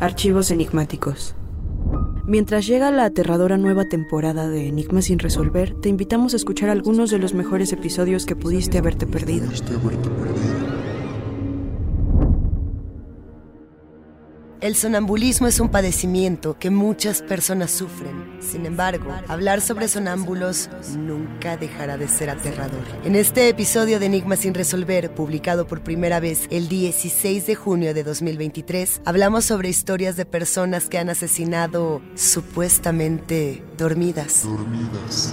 Archivos enigmáticos. Mientras llega la aterradora nueva temporada de Enigmas sin resolver, te invitamos a escuchar algunos de los mejores episodios que pudiste haberte perdido. El sonambulismo es un padecimiento que muchas personas sufren. Sin embargo, hablar sobre sonámbulos nunca dejará de ser aterrador. En este episodio de Enigma sin resolver, publicado por primera vez el 16 de junio de 2023, hablamos sobre historias de personas que han asesinado supuestamente dormidas. Dormidas.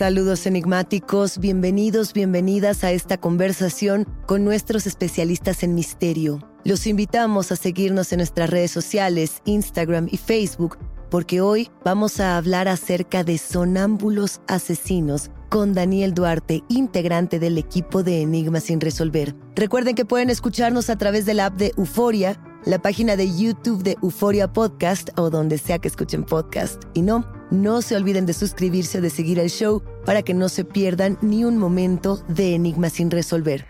Saludos enigmáticos, bienvenidos, bienvenidas a esta conversación con nuestros especialistas en misterio. Los invitamos a seguirnos en nuestras redes sociales, Instagram y Facebook, porque hoy vamos a hablar acerca de sonámbulos asesinos con Daniel Duarte, integrante del equipo de Enigmas sin resolver. Recuerden que pueden escucharnos a través de la app de Euforia, la página de YouTube de Euforia Podcast o donde sea que escuchen podcast. Y no, no se olviden de suscribirse o de seguir el show para que no se pierdan ni un momento de Enigmas sin resolver.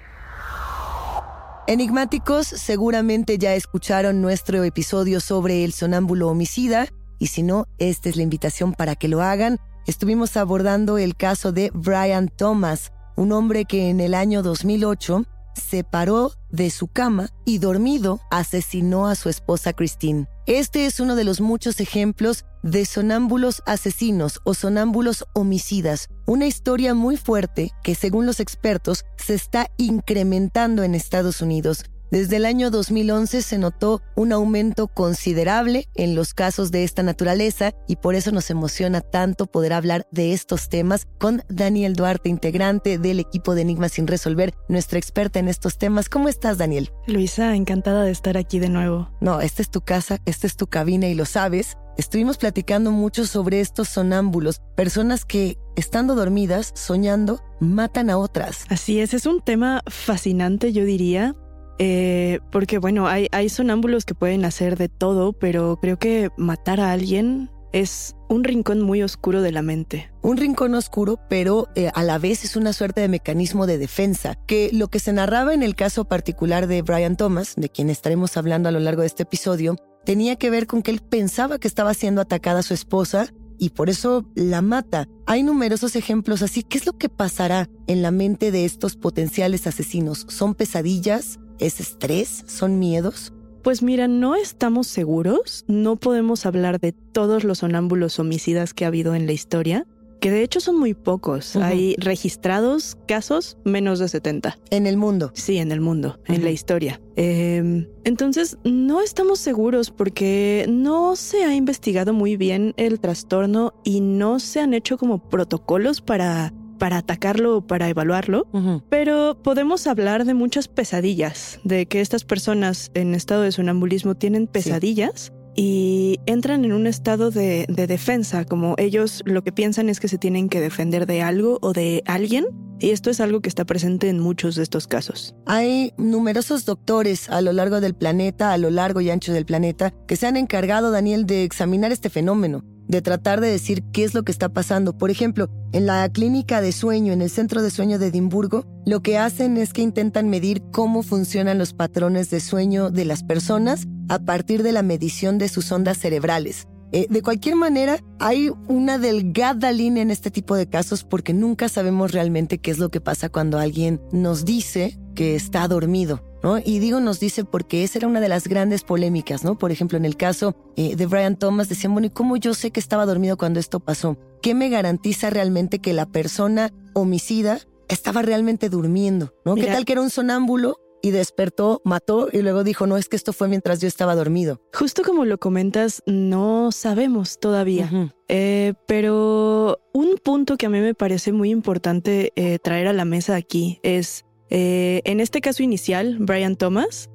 Enigmáticos, seguramente ya escucharon nuestro episodio sobre el sonámbulo homicida, y si no, esta es la invitación para que lo hagan. Estuvimos abordando el caso de Brian Thomas, un hombre que en el año 2008 se paró de su cama y dormido asesinó a su esposa Christine. Este es uno de los muchos ejemplos de sonámbulos asesinos o sonámbulos homicidas, una historia muy fuerte que según los expertos se está incrementando en Estados Unidos. Desde el año 2011 se notó un aumento considerable en los casos de esta naturaleza y por eso nos emociona tanto poder hablar de estos temas con Daniel Duarte, integrante del equipo de Enigmas sin resolver, nuestra experta en estos temas. ¿Cómo estás, Daniel? Luisa, encantada de estar aquí de nuevo. No, esta es tu casa, esta es tu cabina y lo sabes. Estuvimos platicando mucho sobre estos sonámbulos, personas que, estando dormidas, soñando, matan a otras. Así es, es un tema fascinante, yo diría. Eh, porque bueno, hay, sonámbulos que pueden hacer de todo, pero creo que matar a alguien es un rincón muy oscuro de la mente. Un rincón oscuro, pero eh, a la vez es una suerte de mecanismo de defensa, que lo que se narraba en el caso particular de Brian Thomas, de quien estaremos hablando a lo largo de este episodio, tenía que ver con que él pensaba que estaba siendo atacada su esposa y por eso la mata. Hay numerosos ejemplos así. ¿Qué es lo que pasará en la mente de estos potenciales asesinos? ¿Son pesadillas? ¿Es estrés? ¿Son miedos? Pues mira, no estamos seguros, no podemos hablar de todos los sonámbulos homicidas que ha habido en la historia, que de hecho son muy pocos. Hay registrados casos menos de 70. En el mundo. Sí, en el mundo, en la historia. Em, entonces, no estamos seguros porque no se ha investigado muy bien el trastorno y no se han hecho como protocolos para para atacarlo o para evaluarlo, pero podemos hablar de muchas pesadillas, de que estas personas en estado de sonambulismo tienen pesadillas. Y entran en un estado de, de defensa, como ellos lo que piensan es que se tienen que defender de algo o de alguien, y esto es algo que está presente en muchos de estos casos. Hay numerosos doctores a lo largo del planeta, a lo largo y ancho del planeta, que se han encargado, Daniel, de examinar este fenómeno de tratar de decir qué es lo que está pasando. Por ejemplo, en la clínica de sueño, en el centro de sueño de Edimburgo, lo que hacen es que intentan medir cómo funcionan los patrones de sueño de las personas a partir de la medición de sus ondas cerebrales. Eh, de cualquier manera, hay una delgada línea en este tipo de casos porque nunca sabemos realmente qué es lo que pasa cuando alguien nos dice que está dormido. ¿No? Y digo nos dice porque esa era una de las grandes polémicas, ¿no? Por ejemplo, en el caso eh, de Brian Thomas decían, bueno, ¿y cómo yo sé que estaba dormido cuando esto pasó? ¿Qué me garantiza realmente que la persona homicida estaba realmente durmiendo? ¿No? ¿Qué tal que era un sonámbulo y despertó, mató y luego dijo, no, es que esto fue mientras yo estaba dormido. Justo como lo comentas, no sabemos todavía. Eh, pero un punto que a mí me parece muy importante eh, traer a la mesa aquí es, eh, en este caso inicial, Brian Thomas,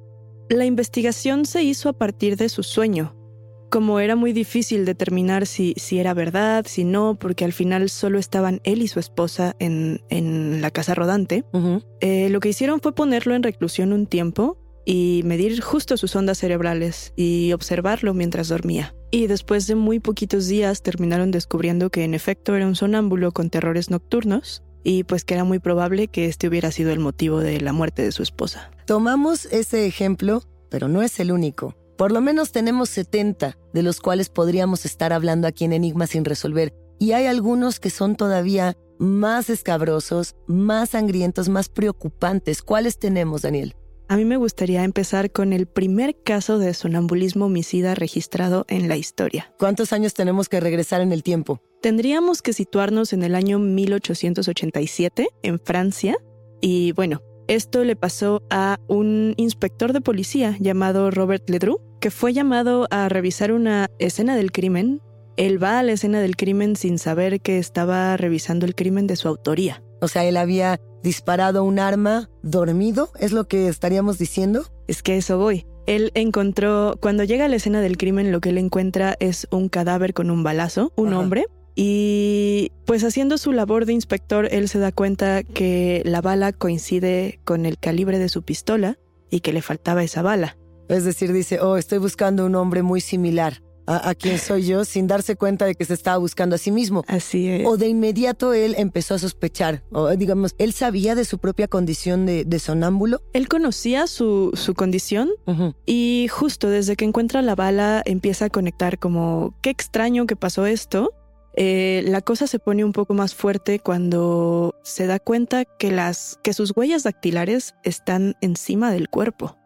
la investigación se hizo a partir de su sueño como era muy difícil determinar si, si era verdad, si no, porque al final solo estaban él y su esposa en, en la casa rodante, eh, lo que hicieron fue ponerlo en reclusión un tiempo y medir justo sus ondas cerebrales y observarlo mientras dormía. Y después de muy poquitos días terminaron descubriendo que en efecto era un sonámbulo con terrores nocturnos y pues que era muy probable que este hubiera sido el motivo de la muerte de su esposa. Tomamos ese ejemplo, pero no es el único. Por lo menos tenemos 70, de los cuales podríamos estar hablando aquí en Enigma sin resolver, y hay algunos que son todavía más escabrosos, más sangrientos, más preocupantes. ¿Cuáles tenemos, Daniel? A mí me gustaría empezar con el primer caso de sonambulismo homicida registrado en la historia. ¿Cuántos años tenemos que regresar en el tiempo? Tendríamos que situarnos en el año 1887, en Francia, y bueno, esto le pasó a un inspector de policía llamado Robert Ledru, que fue llamado a revisar una escena del crimen. Él va a la escena del crimen sin saber que estaba revisando el crimen de su autoría. O sea, él había disparado un arma dormido, ¿es lo que estaríamos diciendo? Es que eso voy. Él encontró, cuando llega a la escena del crimen, lo que él encuentra es un cadáver con un balazo, un hombre, y pues haciendo su labor de inspector, él se da cuenta que la bala coincide con el calibre de su pistola y que le faltaba esa bala. Es decir, dice, oh, estoy buscando un hombre muy similar a, quien soy yo sin darse cuenta de que se estaba buscando a sí mismo. Así es. O de inmediato él empezó a sospechar, o digamos, él sabía de su propia condición de, sonámbulo. Él conocía su, su condición y justo desde que encuentra la bala empieza a conectar como, qué extraño que pasó esto eh, la cosa se pone un poco más fuerte cuando se da cuenta que, las, que sus huellas dactilares están encima del cuerpo.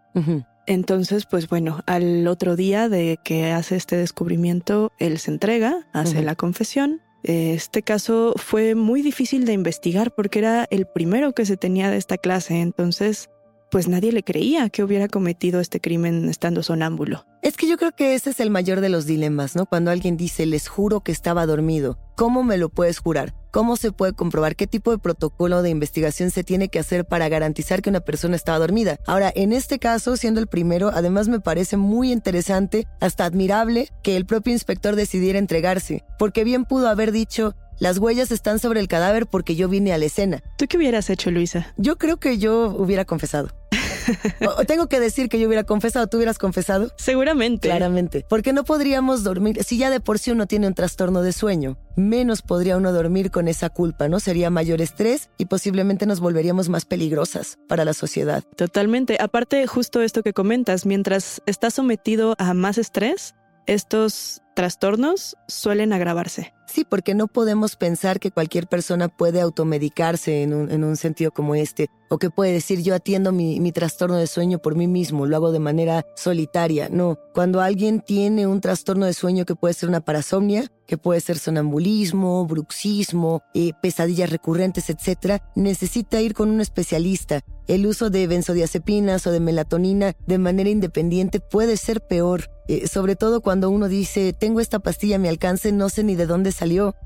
Entonces, pues bueno, al otro día de que hace este descubrimiento, él se entrega, hace la confesión. Este caso fue muy difícil de investigar porque era el primero que se tenía de esta clase, entonces pues nadie le creía que hubiera cometido este crimen estando sonámbulo. Es que yo creo que ese es el mayor de los dilemas, ¿no? Cuando alguien dice, les juro que estaba dormido, ¿cómo me lo puedes jurar? ¿Cómo se puede comprobar qué tipo de protocolo de investigación se tiene que hacer para garantizar que una persona estaba dormida? Ahora, en este caso, siendo el primero, además me parece muy interesante, hasta admirable, que el propio inspector decidiera entregarse, porque bien pudo haber dicho, las huellas están sobre el cadáver porque yo vine a la escena. ¿Tú qué hubieras hecho, Luisa? Yo creo que yo hubiera confesado. O- tengo que decir que yo hubiera confesado, ¿tú hubieras confesado? Seguramente. Claramente. Porque no podríamos dormir, si ya de por sí uno tiene un trastorno de sueño, menos podría uno dormir con esa culpa, ¿no? Sería mayor estrés y posiblemente nos volveríamos más peligrosas para la sociedad. Totalmente. Aparte, justo esto que comentas, mientras estás sometido a más estrés, estos trastornos suelen agravarse. Sí, porque no podemos pensar que cualquier persona puede automedicarse en un, en un sentido como este, o que puede decir yo atiendo mi, mi trastorno de sueño por mí mismo, lo hago de manera solitaria. No, cuando alguien tiene un trastorno de sueño que puede ser una parasomnia, que puede ser sonambulismo, bruxismo, eh, pesadillas recurrentes, etc., necesita ir con un especialista. El uso de benzodiazepinas o de melatonina de manera independiente puede ser peor, eh, sobre todo cuando uno dice, tengo esta pastilla a mi alcance, no sé ni de dónde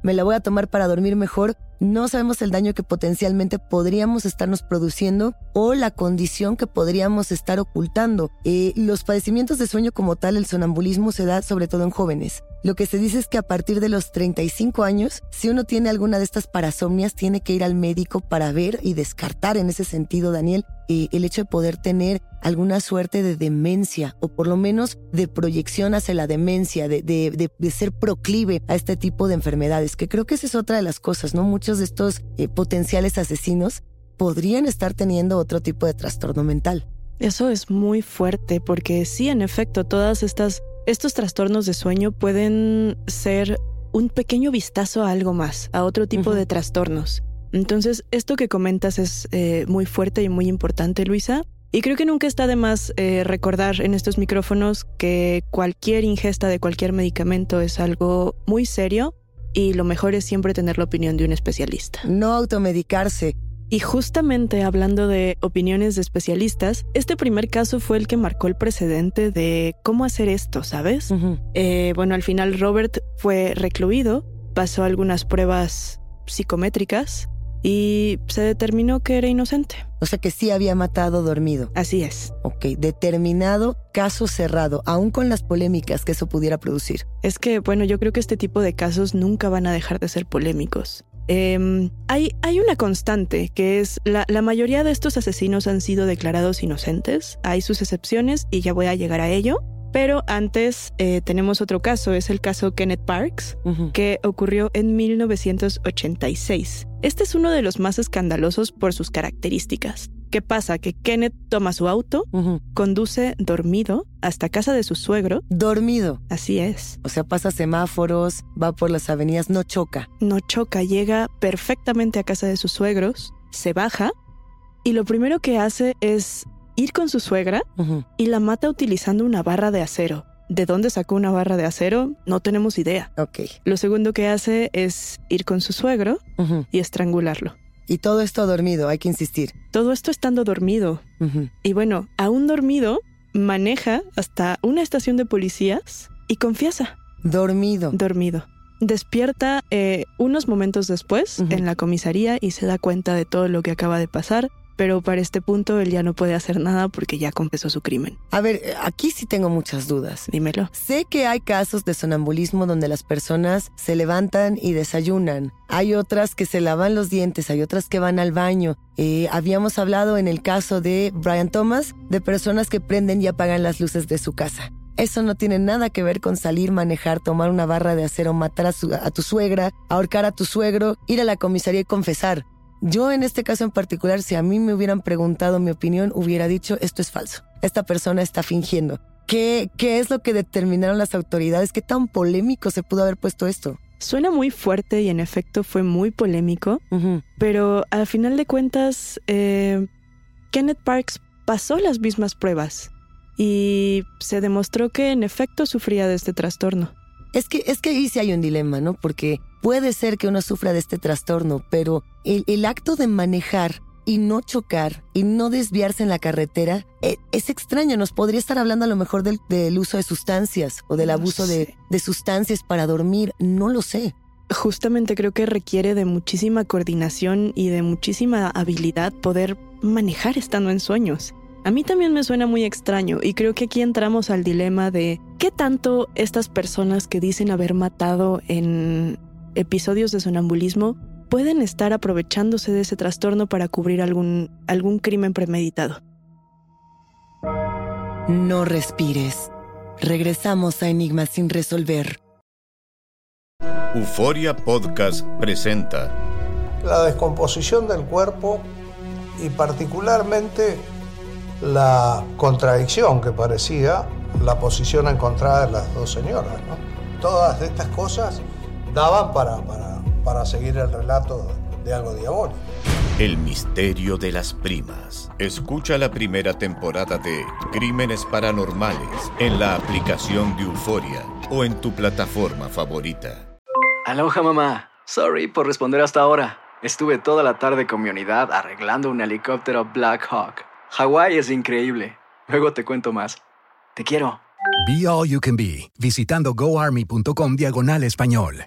me la voy a tomar para dormir mejor. No sabemos el daño que potencialmente podríamos estarnos produciendo o la condición que podríamos estar ocultando. Eh, los padecimientos de sueño como tal, el sonambulismo se da sobre todo en jóvenes. Lo que se dice es que a partir de los 35 años, si uno tiene alguna de estas parasomnias, tiene que ir al médico para ver y descartar en ese sentido, Daniel, eh, el hecho de poder tener alguna suerte de demencia o por lo menos de proyección hacia la demencia, de, de, de, ser proclive a este tipo de enfermedades, que creo que esa es otra de las cosas, ¿no? Muchos de estos eh, potenciales asesinos podrían estar teniendo otro tipo de trastorno mental. Eso es muy fuerte porque sí, en efecto, todas estas estos trastornos de sueño pueden ser un pequeño vistazo a algo más, a otro tipo de trastornos. Entonces, esto que comentas es eh, muy fuerte y muy importante, Luisa. Y creo que nunca está de más eh, recordar en estos micrófonos que cualquier ingesta de cualquier medicamento es algo muy serio y lo mejor es siempre tener la opinión de un especialista. No automedicarse. Y justamente hablando de opiniones de especialistas, este primer caso fue el que marcó el precedente de cómo hacer esto, ¿sabes? Eh, bueno, al final Robert fue recluido, pasó algunas pruebas psicométricas y se determinó que era inocente. O sea que sí había matado dormido. Así es. Ok, determinado, caso cerrado, aún con las polémicas que eso pudiera producir. Es que, bueno, yo creo que este tipo de casos nunca van a dejar de ser polémicos. Em, hay, hay una constante que es la, la mayoría de estos asesinos han sido declarados inocentes. Hay sus excepciones y ya voy a llegar a ello. Pero antes eh, tenemos otro caso, es el caso Kenneth Parks, que ocurrió en 1986. Este es uno de los más escandalosos por sus características. ¿Qué pasa? Que Kenneth toma su auto, conduce dormido hasta casa de su suegro. Dormido. Así es. O sea, pasa semáforos, va por las avenidas, no choca. no choca, llega perfectamente a casa de sus suegros, se baja y lo primero que hace es ir con su suegra y la mata utilizando una barra de acero. ¿De dónde sacó una barra de acero? No tenemos idea. Ok. Lo segundo que hace es ir con su suegro y estrangularlo. Y todo esto dormido, hay que insistir. Todo esto estando dormido. Y bueno, aún dormido, maneja hasta una estación de policías y confiesa. Dormido. dormido. Despierta eh, unos momentos después en la comisaría y se da cuenta de todo lo que acaba de pasar, pero para este punto él ya no puede hacer nada porque ya confesó su crimen. A ver, eh, aquí sí tengo muchas dudas. Dímelo. Sé que hay casos de sonambulismo donde las personas se levantan y desayunan. Hay otras que se lavan los dientes, hay otras que van al baño. Eh, habíamos hablado en el caso de Brian Thomas de personas que prenden y apagan las luces de su casa. Eso no tiene nada que ver con salir, manejar, tomar una barra de acero, matar a, su- a tu suegra, ahorcar a tu suegro, ir a la comisaría y confesar. Yo en este caso en particular, si a mí me hubieran preguntado mi opinión, hubiera dicho, esto es falso. Esta persona está fingiendo. ¿Qué, ¿Qué es lo que determinaron las autoridades? ¿Qué tan polémico se pudo haber puesto esto? Suena muy fuerte y en efecto fue muy polémico, pero al final de cuentas, eh, Kenneth Parks pasó las mismas pruebas y se demostró que en efecto sufría de este trastorno. Es que, es que ahí sí hay un dilema, ¿no? Porque puede ser que uno sufra de este trastorno, pero el, el acto de manejar y no chocar y no desviarse en la carretera eh, es extraño. Nos podría estar hablando a lo mejor del, del uso de sustancias o del No abuso de sustancias para dormir. No lo sé. Justamente creo que requiere de muchísima coordinación y de muchísima habilidad poder manejar estando en sueños. A mí también me suena muy extraño y creo que aquí entramos al dilema de qué tanto estas personas que dicen haber matado en episodios de sonambulismo pueden estar aprovechándose de ese trastorno para cubrir algún, algún crimen premeditado. No respires. Regresamos a Enigmas sin resolver. Euforia Podcast presenta la descomposición del cuerpo y particularmente la contradicción que parecía la posición encontrada de las dos señoras. Todas estas cosas daban para, para, para seguir el relato de algo diabólico. El misterio de las primas. Escucha la primera temporada de Crímenes Paranormales en la aplicación de Euforia o en tu plataforma favorita. Aloha mamá. Sorry por responder hasta ahora. Estuve toda la tarde con mi unidad arreglando un helicóptero Black Hawk. Hawái es increíble. Luego te cuento más. Te quiero. Be All You Can Be, visitando goarmy.com diagonal español.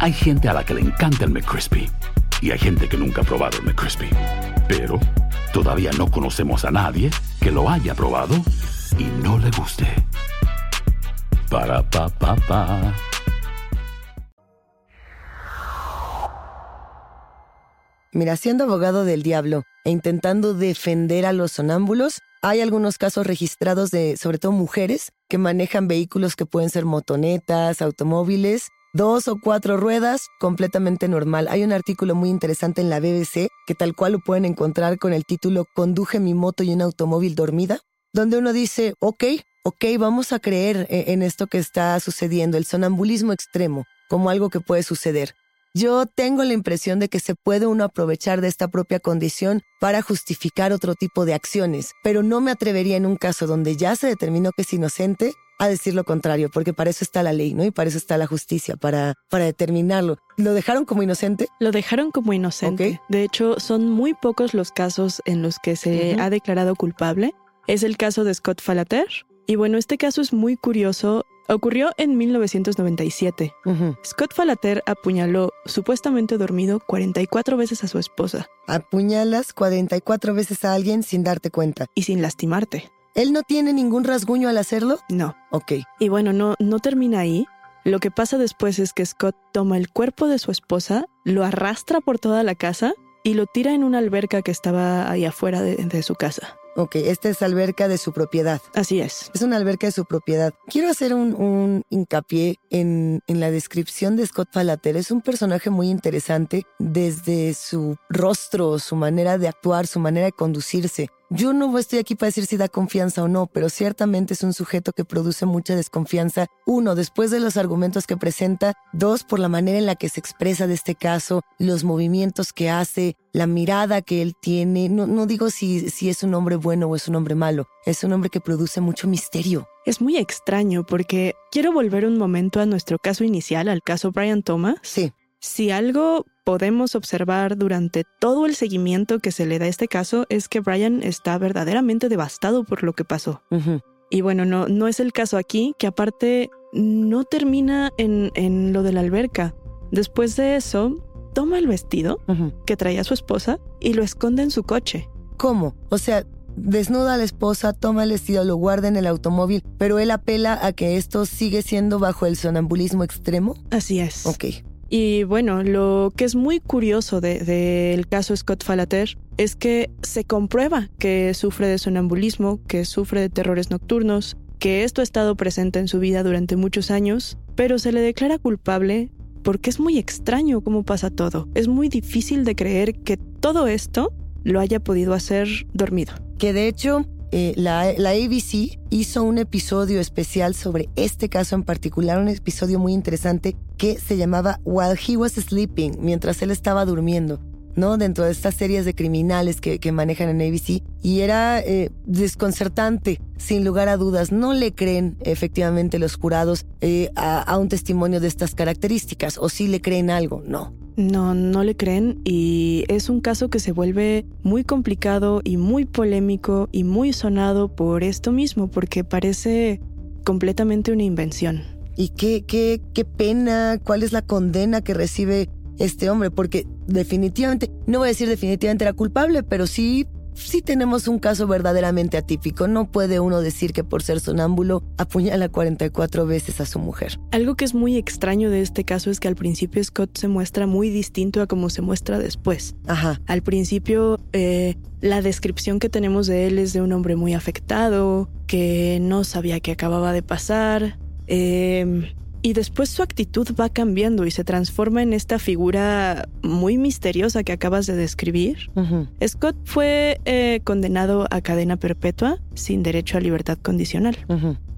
Hay gente a la que le encanta el McCrispy y hay gente que nunca ha probado el McCrispy. Pero todavía no conocemos a nadie que lo haya probado y no le guste. Para pa pa pa. Mira, siendo abogado del diablo e intentando defender a los sonámbulos, hay algunos casos registrados de, sobre todo mujeres, que manejan vehículos que pueden ser motonetas, automóviles, dos o cuatro ruedas, completamente normal. Hay un artículo muy interesante en la BBC que tal cual lo pueden encontrar con el título Conduje mi moto y un automóvil dormida, donde uno dice, ok, ok, vamos a creer e-, en esto que está sucediendo, el sonambulismo extremo, como algo que puede suceder. Yo tengo la impresión de que se puede uno aprovechar de esta propia condición para justificar otro tipo de acciones, pero no me atrevería en un caso donde ya se determinó que es inocente a decir lo contrario, porque para eso está la ley, ¿no? Y para eso está la justicia, para, para determinarlo. ¿Lo dejaron como inocente? Lo dejaron como inocente. De hecho, son muy pocos los casos en los que se ha declarado culpable. Es el caso de Scott Falater. Y bueno, este caso es muy curioso. Ocurrió en 1997. Scott Falater apuñaló, supuestamente dormido, 44 veces a su esposa. Apuñalas 44 veces a alguien sin darte cuenta. Y sin lastimarte. ¿Él no tiene ningún rasguño al hacerlo? No. Ok. Y bueno, no, no termina ahí. Lo que pasa después es que Scott toma el cuerpo de su esposa, lo arrastra por toda la casa y lo tira en una alberca que estaba ahí afuera de, de su casa. Ok, esta es alberca de su propiedad. Así es. Es una alberca de su propiedad. Quiero hacer un, un hincapié en, en, la descripción de Scott Falater. Es un personaje muy interesante desde su rostro, su manera de actuar, su manera de conducirse. Yo no estoy aquí para decir si da confianza o no, pero ciertamente es un sujeto que produce mucha desconfianza. Uno, después de los argumentos que presenta. Dos, por la manera en la que se expresa de este caso, los movimientos que hace, la mirada que él tiene. No, no digo si, si es un hombre bueno o es un hombre malo. Es un hombre que produce mucho misterio. Es muy extraño porque quiero volver un momento a nuestro caso inicial, al caso Brian Thomas. Sí. Si algo podemos observar durante todo el seguimiento que se le da a este caso es que Brian está verdaderamente devastado por lo que pasó. Y bueno, no, no es el caso aquí, que aparte no termina en, en lo de la alberca. Después de eso, toma el vestido que traía su esposa y lo esconde en su coche. ¿Cómo? O sea, desnuda a la esposa, toma el vestido, lo guarda en el automóvil, pero él apela a que esto sigue siendo bajo el sonambulismo extremo. Así es. Ok. Y bueno, lo que es muy curioso del de, caso Scott Falater es que se comprueba que sufre de sonambulismo, que sufre de terrores nocturnos, que esto ha estado presente en su vida durante muchos años, pero se le declara culpable porque es muy extraño cómo pasa todo. Es muy difícil de creer que todo esto lo haya podido hacer dormido. Que de hecho, eh, la, la, ABC hizo un episodio especial sobre este caso en particular, un episodio muy interesante que se llamaba While He Was Sleeping, mientras él estaba durmiendo. ¿no? Dentro de estas series de criminales que, que manejan en ABC. Y era eh, desconcertante, sin lugar a dudas. No le creen efectivamente los jurados eh, a, a, un testimonio de estas características, o sí le creen algo, no. No, no le creen y es un caso que se vuelve muy complicado y muy polémico y muy sonado por esto mismo, porque parece completamente una invención. Y qué, qué, qué pena, cuál es la condena que recibe este hombre, porque definitivamente, no voy a decir definitivamente era culpable, pero sí sí tenemos un caso verdaderamente atípico. No puede uno decir que por ser sonámbulo apuñala 44 veces a su mujer. Algo que es muy extraño de este caso es que al principio Scott se muestra muy distinto a como se muestra después. Ajá. Al principio, eh, la descripción que tenemos de él es de un hombre muy afectado, que no sabía qué acababa de pasar. Eh, y después su actitud va cambiando y se transforma en esta figura muy misteriosa que acabas de describir. Scott fue eh, condenado a cadena perpetua sin derecho a libertad condicional.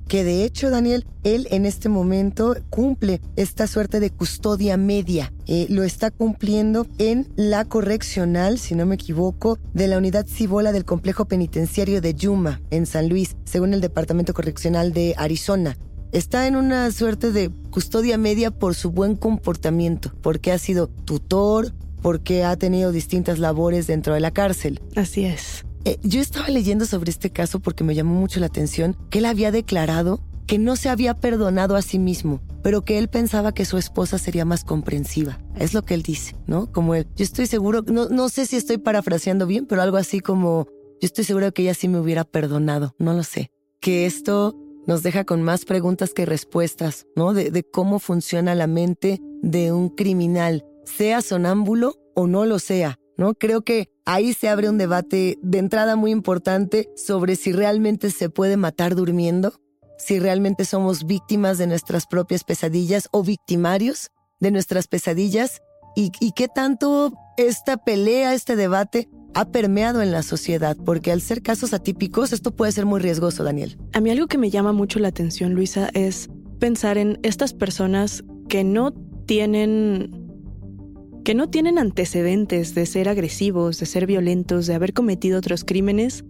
Que de hecho, Daniel, él en este momento cumple esta suerte de custodia media. Eh, lo está cumpliendo en la correccional, si no me equivoco, de la unidad Cibola del complejo penitenciario de Yuma, en San Luis, según el Departamento Correccional de Arizona está en una suerte de custodia media por su buen comportamiento, porque ha sido tutor, porque ha tenido distintas labores dentro de la cárcel. Así es. Eh, yo estaba leyendo sobre este caso porque me llamó mucho la atención que él había declarado que no se había perdonado a sí mismo, pero que él pensaba que su esposa sería más comprensiva. Es lo que él dice, ¿no? Como él, yo estoy seguro, no, no sé si estoy parafraseando bien, pero algo así como, yo estoy seguro que ella sí me hubiera perdonado, no lo sé. Que esto nos deja con más preguntas que respuestas, ¿no? De, cómo funciona la mente de un criminal, sea sonámbulo o no lo sea, ¿no? Creo que ahí se abre un debate de entrada muy importante sobre si realmente se puede matar durmiendo, si realmente somos víctimas de nuestras propias pesadillas o victimarios de nuestras pesadillas y, y qué tanto esta pelea, este debate ha permeado en la sociedad, porque al ser casos atípicos esto puede ser muy riesgoso, Daniel. A mí algo que me llama mucho la atención, Luisa, es pensar en estas personas que no tienen que no tienen antecedentes de ser agresivos, de ser violentos, de haber cometido otros crímenes.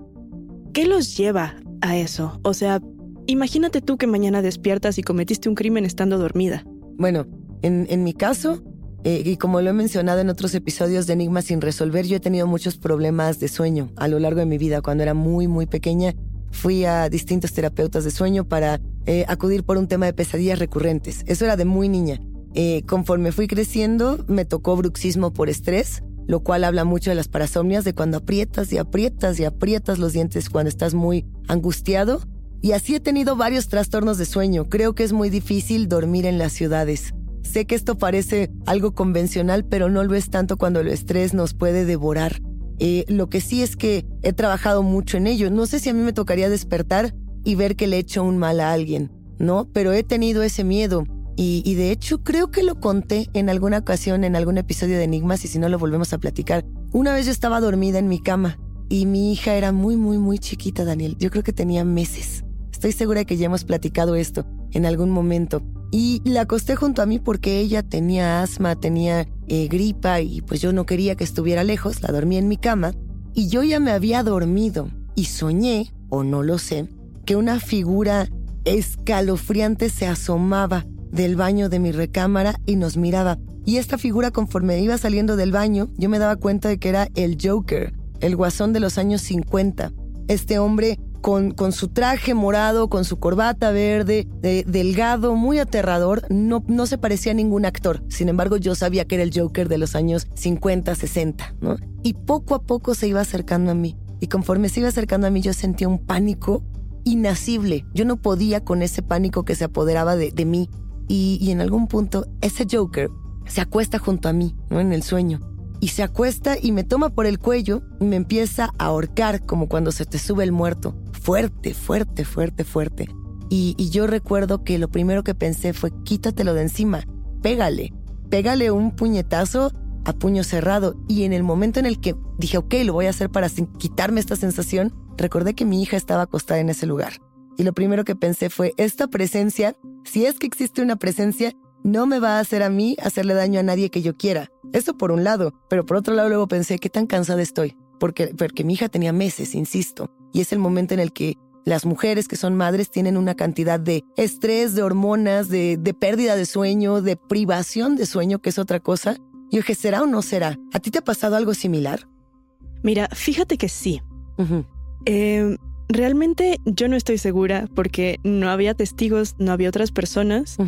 ¿Qué los lleva a eso? O sea, imagínate tú que mañana despiertas y cometiste un crimen estando dormida. Bueno, en, en mi caso, eh, y como lo he mencionado en otros episodios de Enigmas sin resolver, yo he tenido muchos problemas de sueño a lo largo de mi vida. Cuando era muy, muy pequeña, fui a distintos terapeutas de sueño para eh, acudir por un tema de pesadillas recurrentes. Eso era de muy niña. Eh, conforme fui creciendo, me tocó bruxismo por estrés, lo cual habla mucho de las parasomnias, de cuando aprietas y aprietas y aprietas los dientes cuando estás muy angustiado. Y así he tenido varios trastornos de sueño. Creo que es muy difícil dormir en las ciudades. Sé que esto parece algo convencional, pero no lo es tanto cuando el estrés nos puede devorar. Eh, lo que sí es que he trabajado mucho en ello. No sé si a mí me tocaría despertar y ver que le he hecho un mal a alguien, ¿no? Pero he tenido ese miedo. Y, y, de hecho creo que lo conté en alguna ocasión, en algún episodio de Enigmas, y si no lo volvemos a platicar. Una vez yo estaba dormida en mi cama y mi hija era muy, muy, muy chiquita, Daniel. Yo creo que tenía meses. Estoy segura de que ya hemos platicado esto en algún momento. Y la acosté junto a mí porque ella tenía asma, tenía eh, gripa y pues yo no quería que estuviera lejos, la dormí en mi cama y yo ya me había dormido y soñé, o no lo sé, que una figura escalofriante se asomaba del baño de mi recámara y nos miraba. Y esta figura conforme iba saliendo del baño, yo me daba cuenta de que era el Joker, el guasón de los años 50. Este hombre con, su traje morado, con su corbata verde, delgado, muy aterrador, no, no se parecía a ningún actor. Sin embargo, yo sabía que era el Joker de los años 50, 60, ¿no? Y poco a poco se iba acercando a mí. Y conforme se iba acercando a mí, yo sentía un pánico inacible. Yo no podía con ese pánico que se apoderaba de, mí. Y, y en algún punto, ese Joker se acuesta junto a mí, ¿no? En el sueño y se acuesta y me toma por el cuello y me empieza a ahorcar como cuando se te sube el muerto. Fuerte, fuerte, fuerte, fuerte. Y, yo recuerdo que lo primero que pensé fue quítatelo de encima, pégale, pégale un puñetazo a puño cerrado. Y en el momento en el que dije, ok, lo voy a hacer para quitarme esta sensación, recordé que mi hija estaba acostada en ese lugar. Y lo primero que pensé fue, esta presencia, si es que existe una presencia, no me va a hacer a mí hacerle daño a nadie que yo quiera. Eso por un lado, pero por otro lado luego pensé qué tan cansada estoy, porque, porque mi hija tenía meses, insisto, y es el momento en el que las mujeres que son madres tienen una cantidad de estrés, de hormonas, de, de pérdida de sueño, de privación de sueño, que es otra cosa, Yo dije, ¿será o no será? ¿A ti te ha pasado algo similar? Mira, fíjate que sí. Eh, realmente yo no estoy segura porque no había testigos, no había otras personas.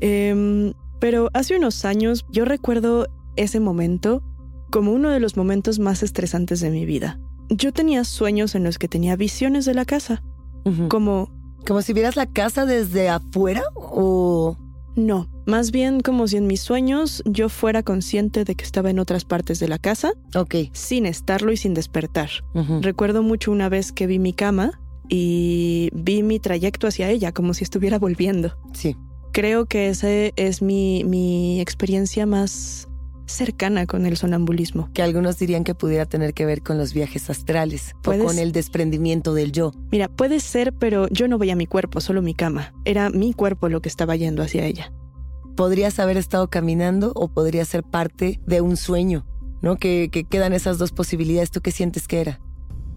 Em, pero hace unos años yo recuerdo ese momento como uno de los momentos más estresantes de mi vida. Yo tenía sueños en los que tenía visiones de la casa. Como... ¿Como si vieras la casa desde afuera o...? No, más bien como si en mis sueños yo fuera consciente de que estaba en otras partes de la casa. Ok. Sin estarlo y sin despertar. Recuerdo mucho una vez que vi mi cama y vi mi trayecto hacia ella como si estuviera volviendo. Sí. Creo que esa es mi, mi experiencia más cercana con el sonambulismo. Que algunos dirían que pudiera tener que ver con los viajes astrales o con el desprendimiento del yo. Mira, puede ser, pero yo no veía mi cuerpo, solo mi cama. Era mi cuerpo lo que estaba yendo hacia ella. Podrías haber estado caminando o podría ser parte de un sueño, ¿no? Que, que quedan esas dos posibilidades. ¿Tú qué sientes que era?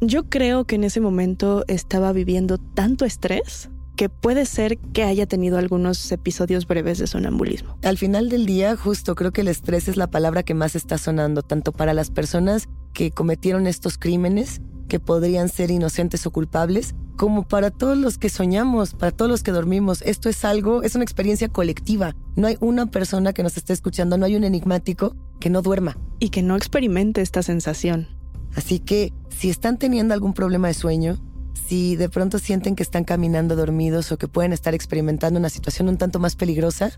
Yo creo que en ese momento estaba viviendo tanto estrés que puede ser que haya tenido algunos episodios breves de sonambulismo. Al final del día, justo creo que el estrés es la palabra que más está sonando, tanto para las personas que cometieron estos crímenes, que podrían ser inocentes o culpables, como para todos los que soñamos, para todos los que dormimos. Esto es algo, es una experiencia colectiva. No hay una persona que nos esté escuchando, no hay un enigmático que no duerma. Y que no experimente esta sensación. Así que si están teniendo algún problema de sueño, si de pronto sienten que están caminando dormidos o que pueden estar experimentando una situación un tanto más peligrosa,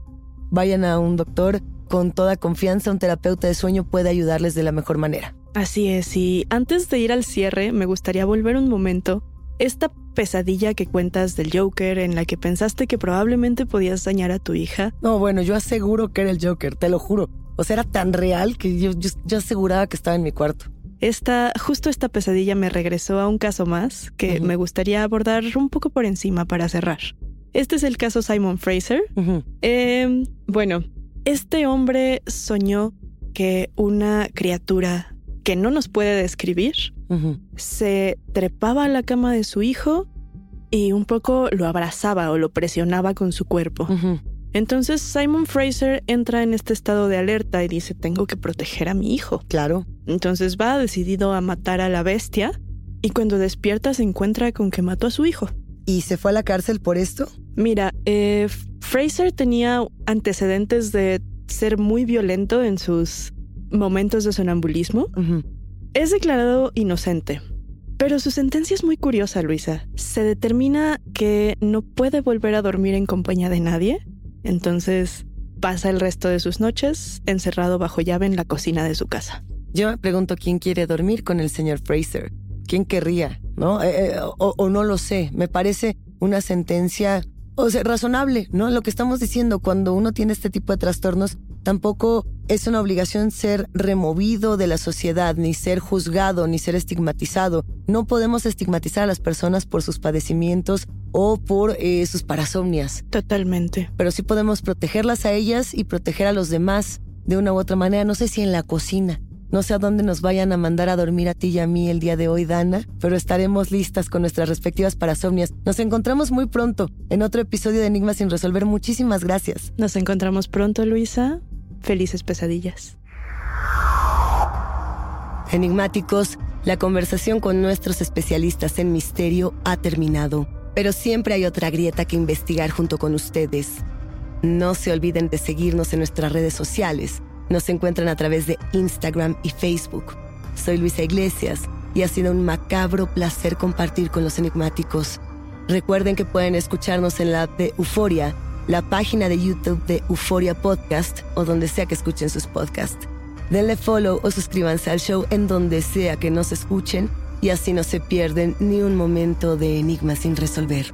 vayan a un doctor con toda confianza, un terapeuta de sueño puede ayudarles de la mejor manera. Así es, y antes de ir al cierre, me gustaría volver un momento. Esta pesadilla que cuentas del Joker en la que pensaste que probablemente podías dañar a tu hija. No, bueno, yo aseguro que era el Joker, te lo juro. O sea, era tan real que yo, yo aseguraba que estaba en mi cuarto. Esta, justo esta pesadilla me regresó a un caso más que me gustaría abordar un poco por encima para cerrar. Este es el caso Simon Fraser. Em, bueno, este hombre soñó que una criatura que no nos puede describir se trepaba a la cama de su hijo y un poco lo abrazaba o lo presionaba con su cuerpo. Entonces Simon Fraser entra en este estado de alerta y dice, tengo que proteger a mi hijo. Claro. Entonces va decidido a matar a la bestia y cuando despierta se encuentra con que mató a su hijo. ¿Y se fue a la cárcel por esto? Mira, eh, Fraser tenía antecedentes de ser muy violento en sus momentos de sonambulismo. Es declarado inocente. Pero su sentencia es muy curiosa, Luisa. Se determina que no puede volver a dormir en compañía de nadie entonces pasa el resto de sus noches encerrado bajo llave en la cocina de su casa. Yo me pregunto quién quiere dormir con el señor Fraser. ¿Quién querría? ¿No? Eh, eh, o, no lo sé. Me parece una sentencia o sea, razonable, ¿no? Lo que estamos diciendo, cuando uno tiene este tipo de trastornos, tampoco es una obligación ser removido de la sociedad, ni ser juzgado, ni ser estigmatizado. No podemos estigmatizar a las personas por sus padecimientos o por eh, sus parasomnias. Totalmente. Pero sí podemos protegerlas a ellas y proteger a los demás de una u otra manera. No sé si en la cocina. No sé a dónde nos vayan a mandar a dormir a ti y a mí el día de hoy, Dana, pero estaremos listas con nuestras respectivas parasomnias. Nos encontramos muy pronto en otro episodio de Enigmas sin resolver. Muchísimas gracias. Nos encontramos pronto, Luisa. Felices pesadillas. Enigmáticos, la conversación con nuestros especialistas en misterio ha terminado pero siempre hay otra grieta que investigar junto con ustedes. No se olviden de seguirnos en nuestras redes sociales. Nos encuentran a través de Instagram y Facebook. Soy Luisa Iglesias y ha sido un macabro placer compartir con los enigmáticos. Recuerden que pueden escucharnos en la app de Euforia, la página de YouTube de Euforia Podcast o donde sea que escuchen sus podcasts. Denle follow o suscríbanse al show en donde sea que nos escuchen y así no se pierden ni un momento de enigma sin resolver.